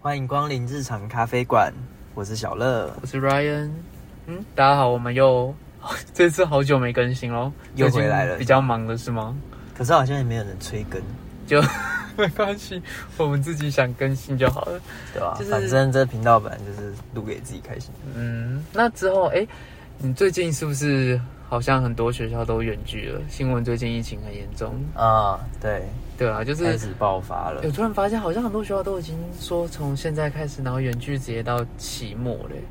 欢迎光临日常咖啡馆，我是小乐，我是 Ryan。嗯，大家好，我们又 这次好久没更新喽，又回来了比较忙的是吗？可是好像也没有人催更，就 没关系，我们自己想更新就好了，对吧？反正这频道本来就是录给自己开心。嗯，那之后，哎，你最近是不是？好像很多学校都远距了，新闻最近疫情很严重啊，对对啊，就是开始爆发了。我突然发现，好像很多学校都已经说从现在开始，然后远距直接到期末嘞。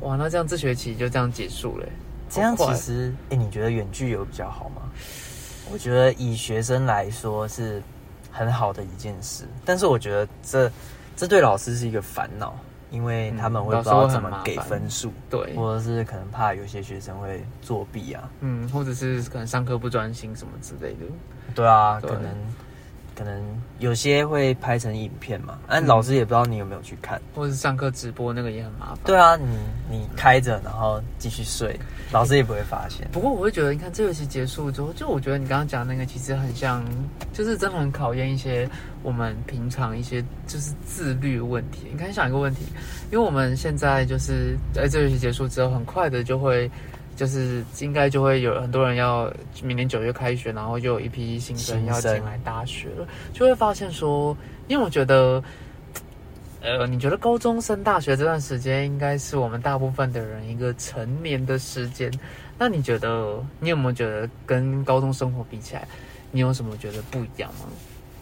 哇，那这样这学期就这样结束嘞？这样其实，哎，你觉得远距有比较好吗？我觉得以学生来说是很好的一件事，但是我觉得这这对老师是一个烦恼。因为他们会不知道怎么给分数，对，或者是可能怕有些学生会作弊啊，嗯，或者是可能上课不专心什么之类的，对啊，可能。可能有些会拍成影片嘛，但老师也不知道你有没有去看，或者是上课直播那个也很麻烦。对啊，你你开着然后继续睡，老师也不会发现。不过我会觉得，你看这学期结束之后，就我觉得你刚刚讲那个其实很像，就是真的很考验一些我们平常一些就是自律问题。你看想一个问题，因为我们现在就是在这学期结束之后，很快的就会。就是应该就会有很多人要明年九月开学，然后就有一批新生要进来大学了，就会发现说，因为我觉得，呃，你觉得高中升大学这段时间应该是我们大部分的人一个成年的时间，那你觉得你有没有觉得跟高中生活比起来，你有什么觉得不一样吗？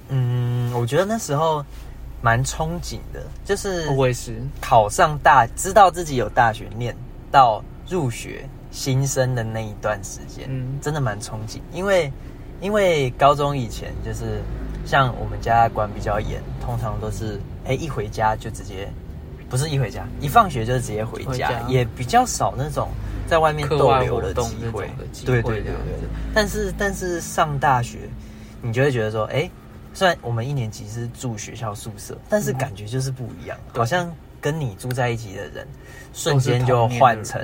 嗯，我觉得那时候蛮憧憬的，就是我也是考上大，知道自己有大学念到入学。新生的那一段时间，嗯，真的蛮憧憬，因为因为高中以前就是像我们家管比较严，通常都是哎一回家就直接，不是一回家，一放学就直接回家，也比较少那种在外面逗留的机会，对对对对。但是但是上大学，你就会觉得说，哎，虽然我们一年级是住学校宿舍，但是感觉就是不一样，好像跟你住在一起的人，瞬间就换成。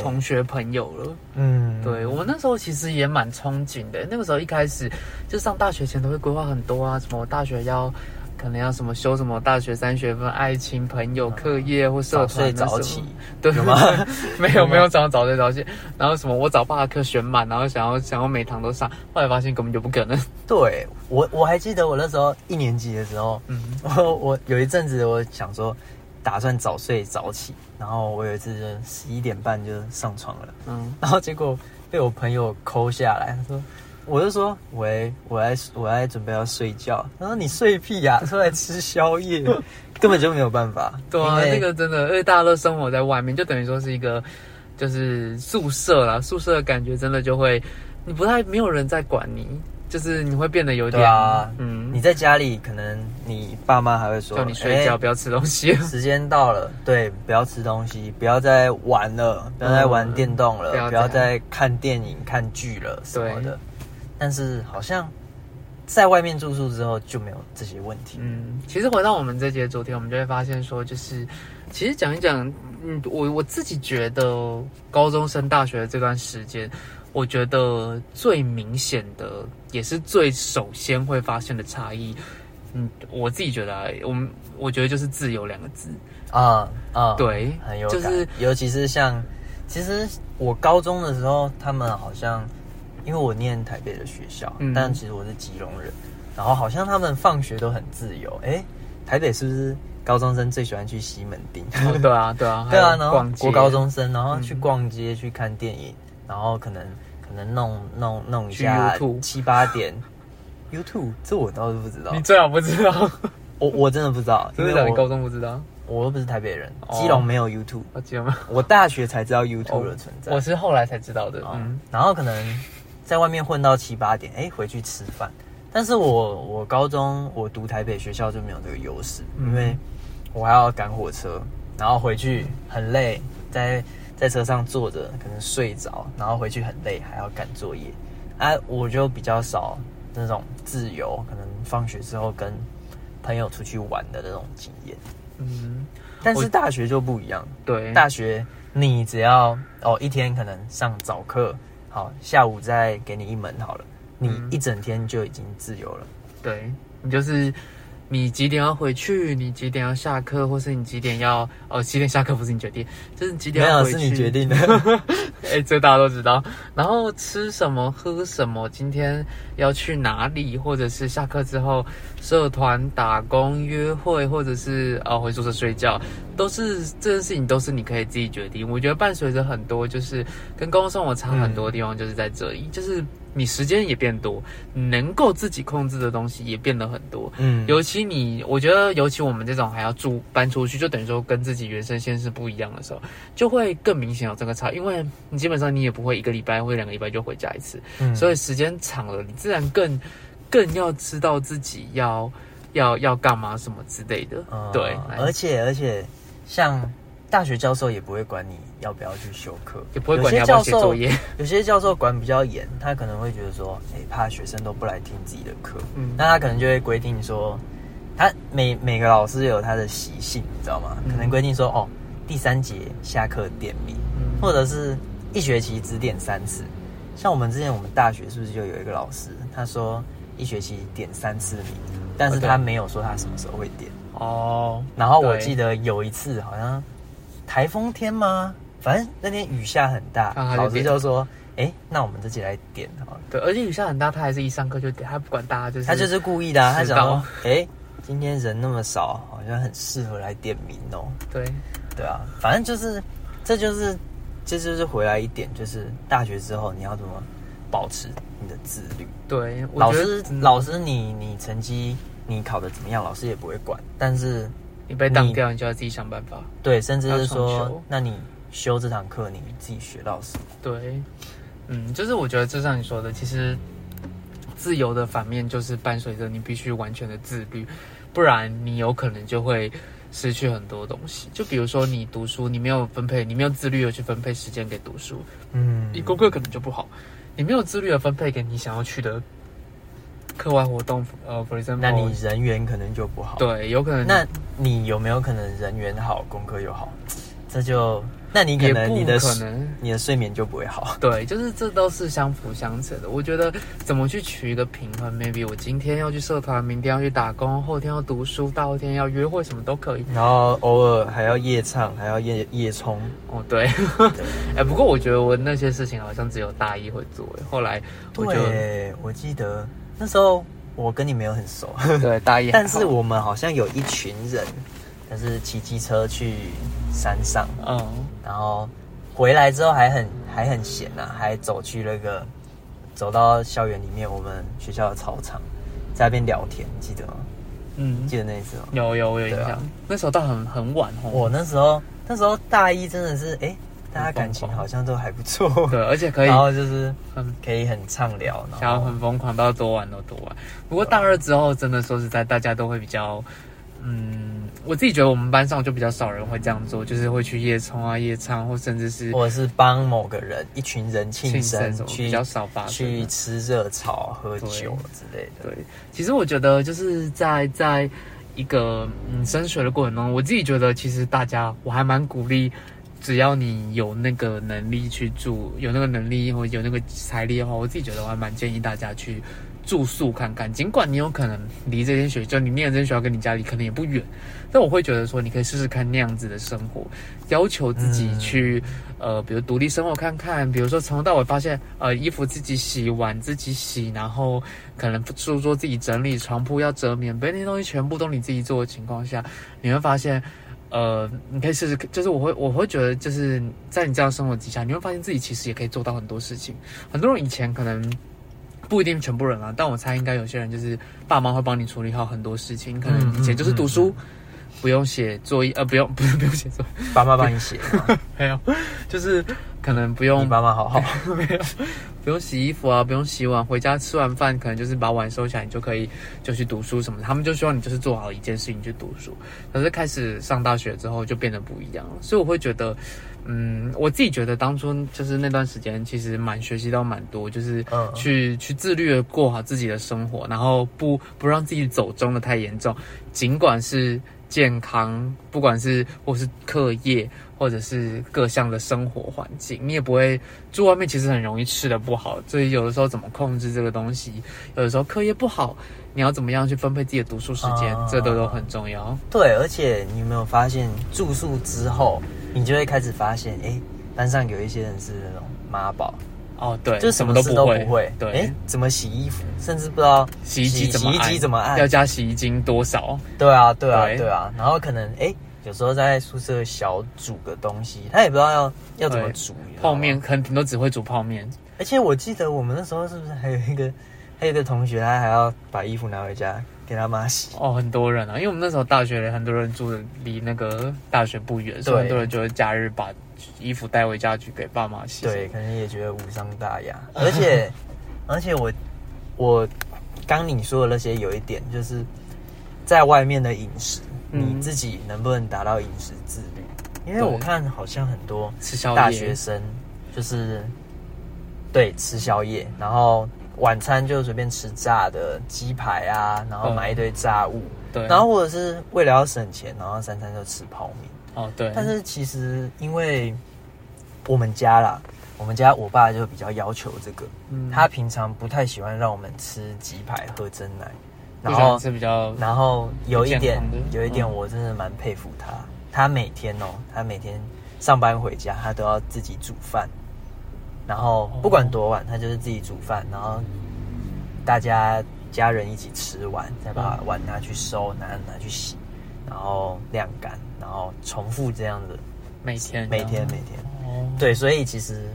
同学朋友了，嗯，对我那时候其实也蛮憧憬的。那个时候一开始就上大学前都会规划很多啊，什么大学要可能要什么修什么大学三学分，爱情、朋友、课业或社团早起，对 吗？没有没有早上早睡早起，然后什么我早八课选满，然后想要想要每堂都上，后来发现根本就不可能。对我我还记得我那时候一年级的时候，嗯，我 我有一阵子我想说。打算早睡早起，然后我有一次十一点半就上床了，嗯，然后结果被我朋友抠下来，他说，我就说，喂，我在我在准备要睡觉，他说你睡屁呀，出来吃宵夜，根本就没有办法，对啊，那个真的，因为大家都生活在外面，就等于说是一个就是宿舍啦，宿舍的感觉真的就会，你不太没有人在管你。就是你会变得有点，嗯，你在家里可能你爸妈还会说叫你睡觉，不要吃东西。时间到了，对，不要吃东西，不要再玩了，不要再玩电动了，不要再看电影、看剧了什么的。但是好像在外面住宿之后就没有这些问题。嗯，其实回到我们这节昨天，我们就会发现说，就是其实讲一讲，嗯，我我自己觉得高中升大学的这段时间。我觉得最明显的，也是最首先会发现的差异，嗯，我自己觉得，我们我觉得就是“自由”两个字啊啊，对，很有感，尤其是像，其实我高中的时候，他们好像，因为我念台北的学校，但其实我是基隆人，然后好像他们放学都很自由。哎，台北是不是高中生最喜欢去西门町？对啊，对啊，对啊，然后国高中生，然后去逛街、去看电影。然后可能可能弄弄弄一下七八点，YouTube？这我倒是不知道。你最好不知道，我我真的不知道，因为你高中不知道，我又不是台北人，基隆没有 YouTube，基隆我大学才知道 YouTube 的存在，我是后来才知道的。嗯，然后可能在外面混到七八点，哎，回去吃饭。但是我我高中我读台北学校就没有这个优势，因为我还要赶火车，然后回去很累，在。在车上坐着，可能睡着，然后回去很累，还要赶作业，啊，我就比较少那种自由，可能放学之后跟朋友出去玩的那种经验。嗯，但是大学就不一样，对，大学你只要哦一天可能上早课，好，下午再给你一门好了，你一整天就已经自由了。对你就是你几点要回去？你几点要下课？或是你几点要哦？几点下课不是你决定，就是几点要回去？是你决定的。哎，这大家都知道。然后吃什么？喝什么？今天要去哪里？或者是下课之后社团打工、约会，或者是呃回宿舍睡觉，都是这件事情都是你可以自己决定。我觉得伴随着很多就是跟公共生活差很多地方，就是在这里，就是。你时间也变多，能够自己控制的东西也变得很多。嗯，尤其你，我觉得尤其我们这种还要住搬出去，就等于说跟自己原生先是不一样的时候，就会更明显有这个差。因为你基本上你也不会一个礼拜或两个礼拜就回家一次，所以时间长了，你自然更更要知道自己要要要干嘛什么之类的。对，而且而且像。大学教授也不会管你要不要去修课，也不会管你要不要写作业。有些教授管比较严，他可能会觉得说，哎，怕学生都不来听自己的课，嗯，那他可能就会规定说，他每每个老师有他的习性，你知道吗？可能规定说，哦，第三节下课点名，或者是一学期只点三次。像我们之前我们大学是不是就有一个老师，他说一学期点三次名，但是他没有说他什么时候会点哦。然后我记得有一次好像。台风天吗？反正那天雨下很大，老师就说：“哎，那我们自己来点哈。”对，而且雨下很大，他还是一上课就点，他不管大家就是他就是故意的，他想说：“哎，今天人那么少，好像很适合来点名哦。”对，对啊，反正就是，这就是，这就是回来一点，就是大学之后你要怎么保持你的自律。对，老师，老师，你你成绩你考的怎么样，老师也不会管，但是。你被挡掉，你就要自己想办法。对，甚至是说，那你修这堂课，你自己学到什么？对，嗯，就是我觉得就像你说的，其实自由的反面就是伴随着你必须完全的自律，不然你有可能就会失去很多东西。就比如说你读书，你没有分配，你没有自律的去分配时间给读书，嗯，你功课可能就不好。你没有自律的分配给你想要去的。课外活动，呃，for example，那你人缘可能就不好。对，有可能。那你有没有可能人缘好，功课又好？这就，那你可能你的可能你的睡眠就不会好。对，就是这都是相辅相成的。我觉得怎么去取一个平衡，maybe 我今天要去社团，明天要去打工，后天要读书，大后天要约会，什么都可以。然后偶尔还要夜唱，还要夜夜冲。哦，对。哎，不过我觉得我那些事情好像只有大一会做。后来，我就，我记得。那时候我跟你没有很熟，对，大一。但是我们好像有一群人，就是骑机车去山上，嗯，然后回来之后还很还很闲呐，还走去那个走到校园里面，我们学校的操场，在那边聊天，记得吗？嗯，记得那一次吗？有有有印象。那时候到很很晚哦。我那时候那时候大一真的是哎。大家感情好像都还不错，对，而且可以，然后就是很可以很畅聊，然后很疯狂，到多晚都多晚。不过大二之后，真的说实在，大家都会比较，嗯，我自己觉得我们班上就比较少人会这样做，就是会去夜冲啊、夜唱，或甚至是，或者是帮某个人一群人庆生，去比较少发去吃热炒、喝酒之类的。对，其实我觉得就是在在一个嗯升学的过程中，我自己觉得其实大家我还蛮鼓励。只要你有那个能力去住，有那个能力或有那个财力的话，我自己觉得我还蛮建议大家去住宿看看。尽管你有可能离这间学校，你念这间学校跟你家里可能也不远，但我会觉得说，你可以试试看那样子的生活，要求自己去，呃，比如独立生活看看，比如说从头到尾发现，呃，衣服自己洗，碗自己洗，然后可能书桌自己整理，床铺要折棉被，那些东西全部都你自己做的情况下，你会发现。呃，你可以试试，就是我会我会觉得，就是在你这样生活之下，你会发现自己其实也可以做到很多事情。很多人以前可能不一定全部人啊，但我猜应该有些人就是爸妈会帮你处理好很多事情。可能以前就是读书，不用写作业，呃，不用不用 不用写作业，爸妈帮你写，没有，就是可能不用爸妈好好，没有。不用洗衣服啊，不用洗碗，回家吃完饭可能就是把碗收起来，你就可以就去读书什么的。他们就希望你就是做好一件事情去读书。可是开始上大学之后就变得不一样了，所以我会觉得，嗯，我自己觉得当初就是那段时间其实蛮学习到蛮多，就是去去自律的过好自己的生活，然后不不让自己走中的太严重，尽管是健康，不管是或是课业。或者是各项的生活环境，你也不会住外面，其实很容易吃的不好。所以有的时候怎么控制这个东西？有的时候课业不好，你要怎么样去分配自己的读书时间，这都都很重要。对，而且你有没有发现住宿之后，你就会开始发现，哎，班上有一些人是那种妈宝。哦，对，就什么都不会。对，哎，怎么洗衣服，甚至不知道洗衣机怎么洗衣机怎么按，要加洗衣精多少？对啊，对啊，对啊。然后可能哎。有时候在宿舍小煮个东西，他也不知道要要怎么煮泡面，可能顶多只会煮泡面。而且我记得我们那时候是不是还有一个还有一个同学，他还要把衣服拿回家给他妈洗？哦，很多人啊，因为我们那时候大学里很多人住的离那个大学不远，所以很多人就会假日把衣服带回家去给爸妈洗。对，可能也觉得无伤大雅。而且 而且我我刚你说的那些有一点，就是在外面的饮食。你自己能不能达到饮食自律？因为我看好像很多大学生就是对吃宵夜，然后晚餐就随便吃炸的鸡排啊，然后买一堆炸物，对，然后或者是为了要省钱，然后三餐就吃泡面。哦，对。但是其实因为我们家啦，我们家我爸就比较要求这个，他平常不太喜欢让我们吃鸡排、喝真奶。然后是比较，然后有一点，有一点，我真的蛮佩服他。他每天哦，他每天上班回家，他都要自己煮饭。然后不管多晚，他就是自己煮饭，然后大家家人一起吃完，再把碗拿去收，拿拿去洗，然后晾干，然后重复这样子，每天每天每天。对，所以其实。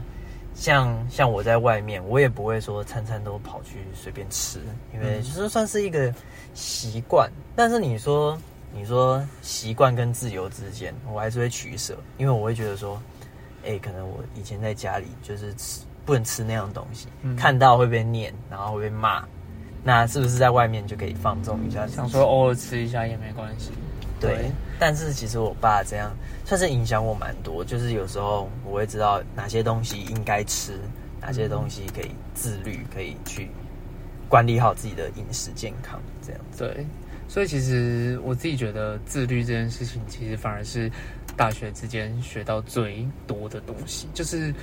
像像我在外面，我也不会说餐餐都跑去随便吃，因为就是算是一个习惯。但是你说你说习惯跟自由之间，我还是会取舍，因为我会觉得说，哎，可能我以前在家里就是吃不能吃那样东西，看到会被念，然后会被骂，那是不是在外面就可以放纵一下？想说偶尔吃一下也没关系。对，但是其实我爸这样算是影响我蛮多，就是有时候我会知道哪些东西应该吃，哪些东西可以自律，可以去管理好自己的饮食健康，这样。对，所以其实我自己觉得自律这件事情，其实反而是大学之间学到最多的东西。就是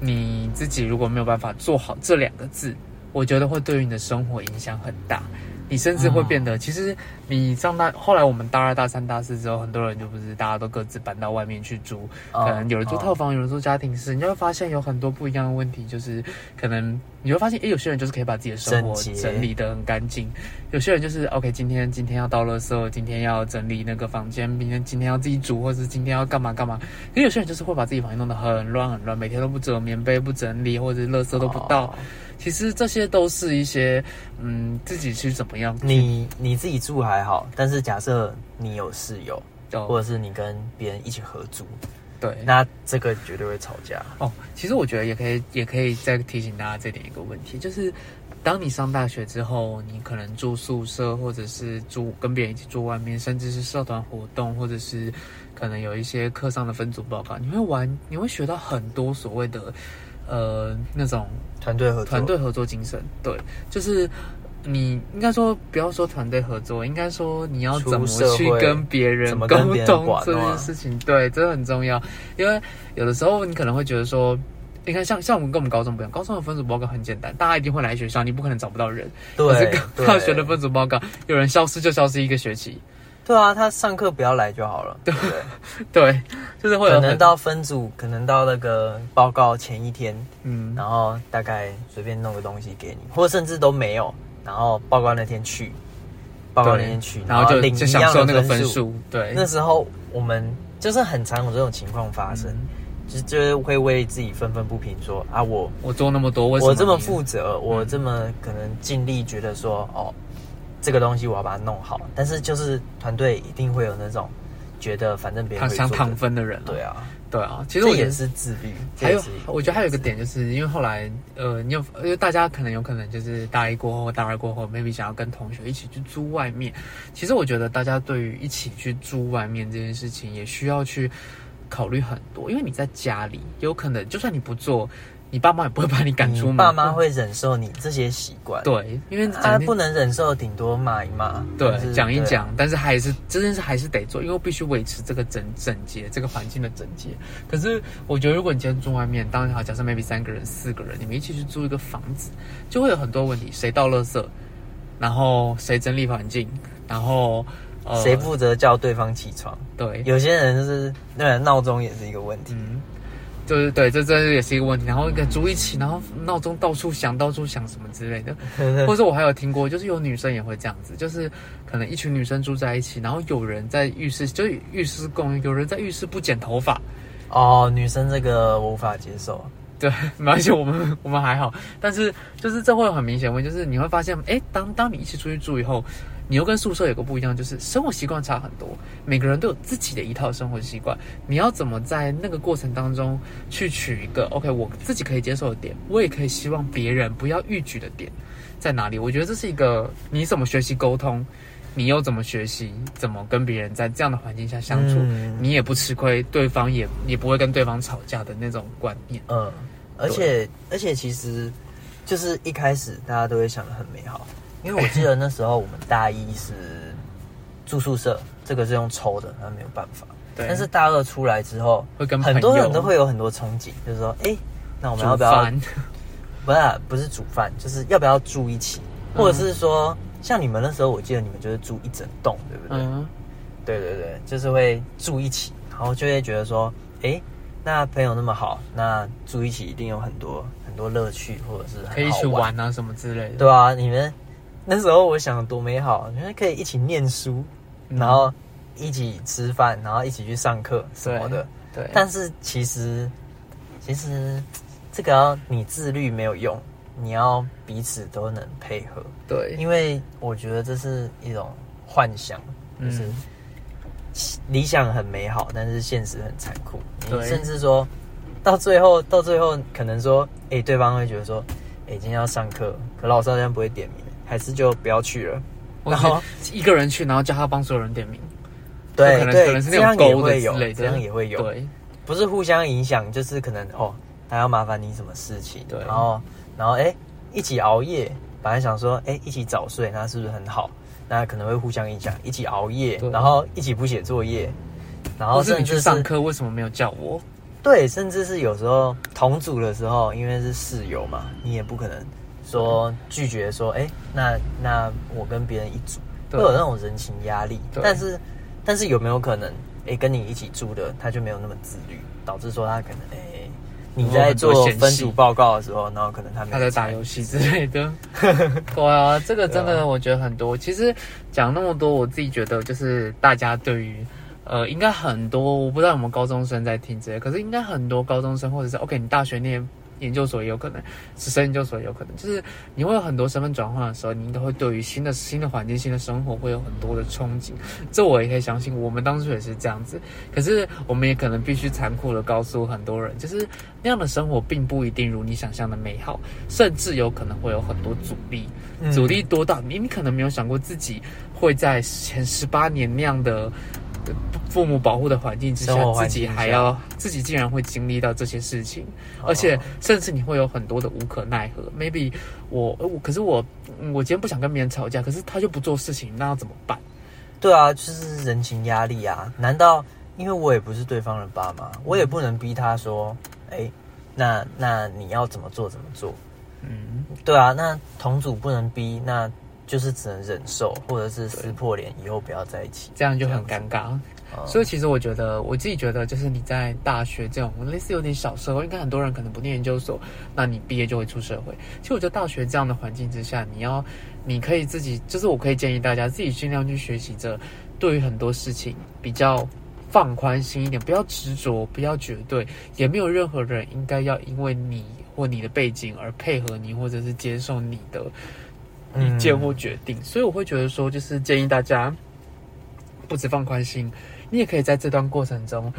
你自己如果没有办法做好这两个字，我觉得会对于你的生活影响很大。你甚至会变得，其实你上大后来我们大二、大三、大四之后，很多人就不是大家都各自搬到外面去住，可能有人住套房，有人住家庭式，你就会发现有很多不一样的问题，就是可能你会发现，哎，有些人就是可以把自己的生活整理的很干净，有些人就是 OK，今天今天要倒垃圾，今天要整理那个房间，明天今天要自己煮，或者是今天要干嘛干嘛，可有些人就是会把自己房间弄得很乱很乱，每天都不折棉被不整理，或者垃圾都不倒。其实这些都是一些，嗯，自己去怎么样？你你自己住还好，但是假设你有室友，或者是你跟别人一起合租，对，那这个绝对会吵架。哦，其实我觉得也可以，也可以再提醒大家这点一个问题，就是当你上大学之后，你可能住宿舍，或者是住跟别人一起住外面，甚至是社团活动，或者是可能有一些课上的分组报告，你会玩，你会学到很多所谓的。呃，那种团队合团队合作精神，对，就是你应该说不要说团队合作，应该说你要怎么去跟别人沟通这件事情，对，这很重要。因为有的时候你可能会觉得说，你看像像我们跟我们高中不一样，高中的分组报告很简单，大家一定会来学校，你不可能找不到人。对，大学的分组报告，有人消失就消失一个学期。对啊，他上课不要来就好了。对对，就是会可能到分组，可能到那个报告前一天，嗯，然后大概随便弄个东西给你，或者甚至都没有，然后报告那天去，报告那天去，然后就领一样的那个分数。对，那时候我们就是很常有这种情况发生，就就会为自己愤愤不平，说啊，我我做那么多，我这么负责，我这么可能尽力，觉得说哦。这个东西我要把它弄好，但是就是团队一定会有那种觉得反正别人想躺分的人，对啊，对啊，其实我也是自律。还有，我觉得还有一个点，就是因为后来呃，你有因为大家可能有可能就是大一过后、大二过后，maybe 想要跟同学一起去租外面。其实我觉得大家对于一起去租外面这件事情，也需要去考虑很多，因为你在家里有可能就算你不做。你爸妈也不会把你赶出门，爸妈会忍受你这些习惯。对，因为他不能忍受，顶多骂一骂。对，讲一讲，但是还是这件事还是得做，因为必须维持这个整整洁，这个环境的整洁。可是我觉得，如果你今天住外面，当然好，假设 maybe 三个人、四个人，你们一起去租一个房子，就会有很多问题。谁倒垃圾？然后谁整理环境，然后谁负责叫对方起床？对，有些人就是那闹钟也是一个问题。嗯，就是对，这这也是一个问题。然后跟住一起，然后闹钟到处响，到处响什么之类的。或者我还有听过，就是有女生也会这样子，就是可能一群女生住在一起，然后有人在浴室，就浴室共用，有人在浴室不剪头发。哦，女生这个我无法接受。对，没关系，我们 我们还好。但是就是这会有很明显问题，就是你会发现，哎，当当你一起出去住以后，你又跟宿舍有个不一样，就是生活习惯差很多。每个人都有自己的一套生活习惯，你要怎么在那个过程当中去取一个 OK，我自己可以接受的点，我也可以希望别人不要逾矩的点在哪里？我觉得这是一个你怎么学习沟通。你又怎么学习？怎么跟别人在这样的环境下相处？你也不吃亏，对方也也不会跟对方吵架的那种观念。嗯，而且而且其实就是一开始大家都会想的很美好，因为我记得那时候我们大一是住宿舍，这个是用抽的，那没有办法。对。但是大二出来之后，会跟很多人都会有很多憧憬，就是说，哎，那我们要不要？不是不是煮饭，就是要不要住一起，或者是说。像你们那时候，我记得你们就是住一整栋，对不对？嗯，对对对，就是会住一起，然后就会觉得说，哎，那朋友那么好，那住一起一定有很多很多乐趣，或者是可以去玩啊什么之类的。对啊，你们那时候我想多美好，觉得可以一起念书，然后一起吃饭，然后一起去上课什么的。对。但是其实其实这个要你自律没有用。你要彼此都能配合，对，因为我觉得这是一种幻想，就是理想很美好，但是现实很残酷。你甚至说到最后，到最后可能说，哎，对方会觉得说，哎，今天要上课，可老师好像不会点名，还是就不要去了。然后一个人去，然后叫他帮所有人点名。对对，这样也会有，这样也会有。对，不是互相影响，就是可能哦，他要麻烦你什么事情，对，然后。然后哎，一起熬夜，本来想说哎，一起早睡，那是不是很好？那可能会互相影响。一起熬夜，然后一起不写作业，然后甚至上课为什么没有叫我？对，甚至是有时候同组的时候，因为是室友嘛，你也不可能说拒绝说哎，那那我跟别人一组，会有那种人情压力。但是但是有没有可能哎，跟你一起住的他就没有那么自律，导致说他可能哎。你在做分组报告的时候，然后可能他他在打游戏之类的。对啊，这个真的我觉得很多。其实讲那么多，我自己觉得就是大家对于呃，应该很多我不知道有没有高中生在听这些，可是应该很多高中生或者是 OK，你大学念。研究所也有可能，直升研究所也有可能，就是你会有很多身份转换的时候，你应该会对于新的新的环境、新的生活会有很多的憧憬。这我也可以相信，我们当初也是这样子。可是我们也可能必须残酷的告诉很多人，就是那样的生活并不一定如你想象的美好，甚至有可能会有很多阻力，阻力多到你你可能没有想过自己会在前十八年那样的。父母保护的环境之下，自己还要自己竟然会经历到这些事情，而且甚至你会有很多的无可奈何。Maybe 我我可是我我今天不想跟别人吵架，可是他就不做事情，那要怎么办？对啊，就是人情压力啊！难道因为我也不是对方的爸妈，我也不能逼他说，哎，那那你要怎么做怎么做？嗯，对啊，那同组不能逼那。就是只能忍受，或者是撕破脸，以后不要在一起，这样就很尴尬。所以其实我觉得，我自己觉得，就是你在大学这种类似有点小社会，应该很多人可能不念研究所，那你毕业就会出社会。其实我觉得大学这样的环境之下，你要，你可以自己，就是我可以建议大家自己尽量去学习着，对于很多事情比较放宽心一点，不要执着，不要绝对，也没有任何人应该要因为你或你的背景而配合你，或者是接受你的。意见或决定，所以我会觉得说，就是建议大家不止放宽心，你也可以在这段过程中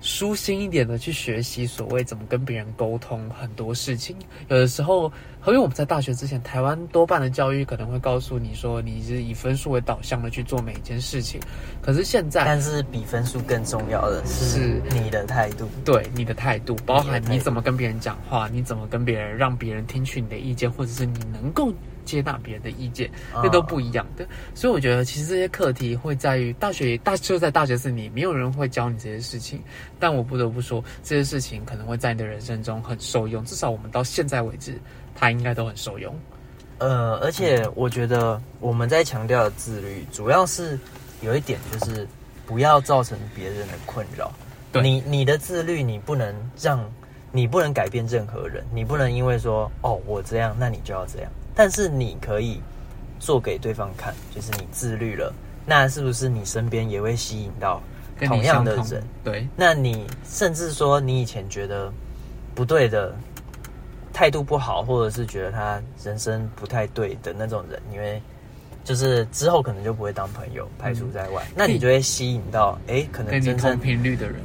舒心一点的去学习所谓怎么跟别人沟通很多事情。有的时候，因为我们在大学之前，台湾多半的教育可能会告诉你说，你是以分数为导向的去做每一件事情。可是现在，但是比分数更重要的是你的态度，对你的态度，包含你怎么跟别人讲话，你怎么跟别人让别人听取你的意见，或者是你能够。接纳别人的意见，这都不一样的。所以我觉得，其实这些课题会在于大学大就在大学四年，没有人会教你这些事情。但我不得不说，这些事情可能会在你的人生中很受用。至少我们到现在为止，它应该都很受用。呃，而且我觉得我们在强调的自律，主要是有一点就是不要造成别人的困扰。你你的自律，你不能让，你不能改变任何人，你不能因为说哦我这样，那你就要这样。但是你可以做给对方看，就是你自律了，那是不是你身边也会吸引到同样的人？对，那你甚至说你以前觉得不对的态度不好，或者是觉得他人生不太对的那种人，因为就是之后可能就不会当朋友，排除在外。那你就会吸引到哎，可能真正频率的人。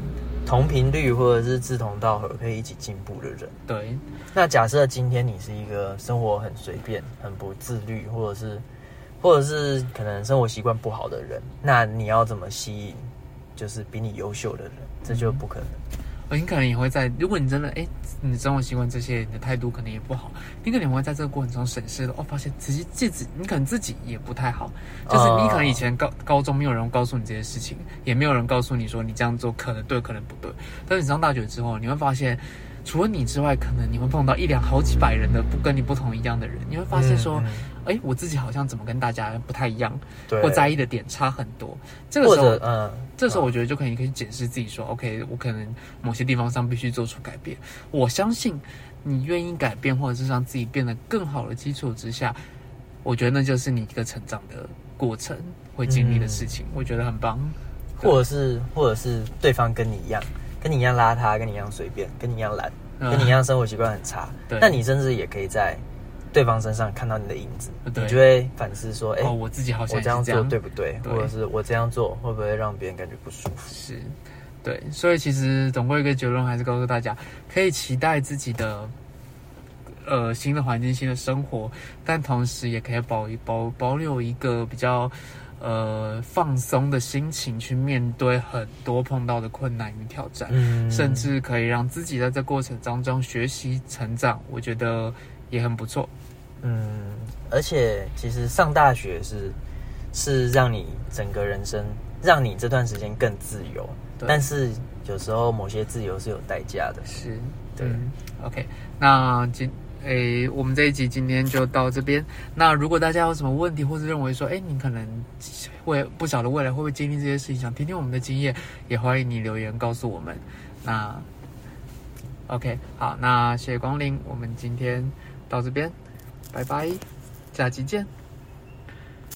同频率或者是志同道合可以一起进步的人。对。那假设今天你是一个生活很随便、很不自律，或者是，或者是可能生活习惯不好的人，那你要怎么吸引，就是比你优秀的人？这就不可能。你可能也会在，如果你真的哎，你生活习惯这些，你的态度可能也不好，你可能会在这个过程中审视的哦，发现其实自己你可能自己也不太好，就是你可能以前高高中没有人告诉你这些事情，也没有人告诉你说你这样做可能对，可能不对，但是你上大学之后，你会发现。除了你之外，可能你会碰到一两好几百人的不跟你不同一样的人，你会发现说，哎，我自己好像怎么跟大家不太一样，或在意的点差很多。这个时候，嗯，这时候我觉得就可以可以检视自己说，OK，我可能某些地方上必须做出改变。我相信你愿意改变，或者是让自己变得更好的基础之下，我觉得那就是你一个成长的过程会经历的事情。我觉得很棒，或者是或者是对方跟你一样。跟你一样邋遢，跟你一样随便，跟你一样懒，跟你一样生活习惯很差，那你甚至也可以在对方身上看到你的影子，你就会反思说：哎，我自己好像我这样做对不对？或者是我这样做会不会让别人感觉不舒服？是，对。所以其实总归一个结论，还是告诉大家，可以期待自己的呃新的环境、新的生活，但同时也可以保保保留一个比较。呃，放松的心情去面对很多碰到的困难与挑战，甚至可以让自己在这过程当中学习成长，我觉得也很不错。嗯，而且其实上大学是是让你整个人生，让你这段时间更自由，但是有时候某些自由是有代价的。是，对。OK，那今。诶，我们这一集今天就到这边。那如果大家有什么问题，或者认为说，诶，你可能会不晓得未来会不会经历这些事情，想听听我们的经验，也欢迎你留言告诉我们。那 OK，好，那谢谢光临，我们今天到这边，拜拜，下期见。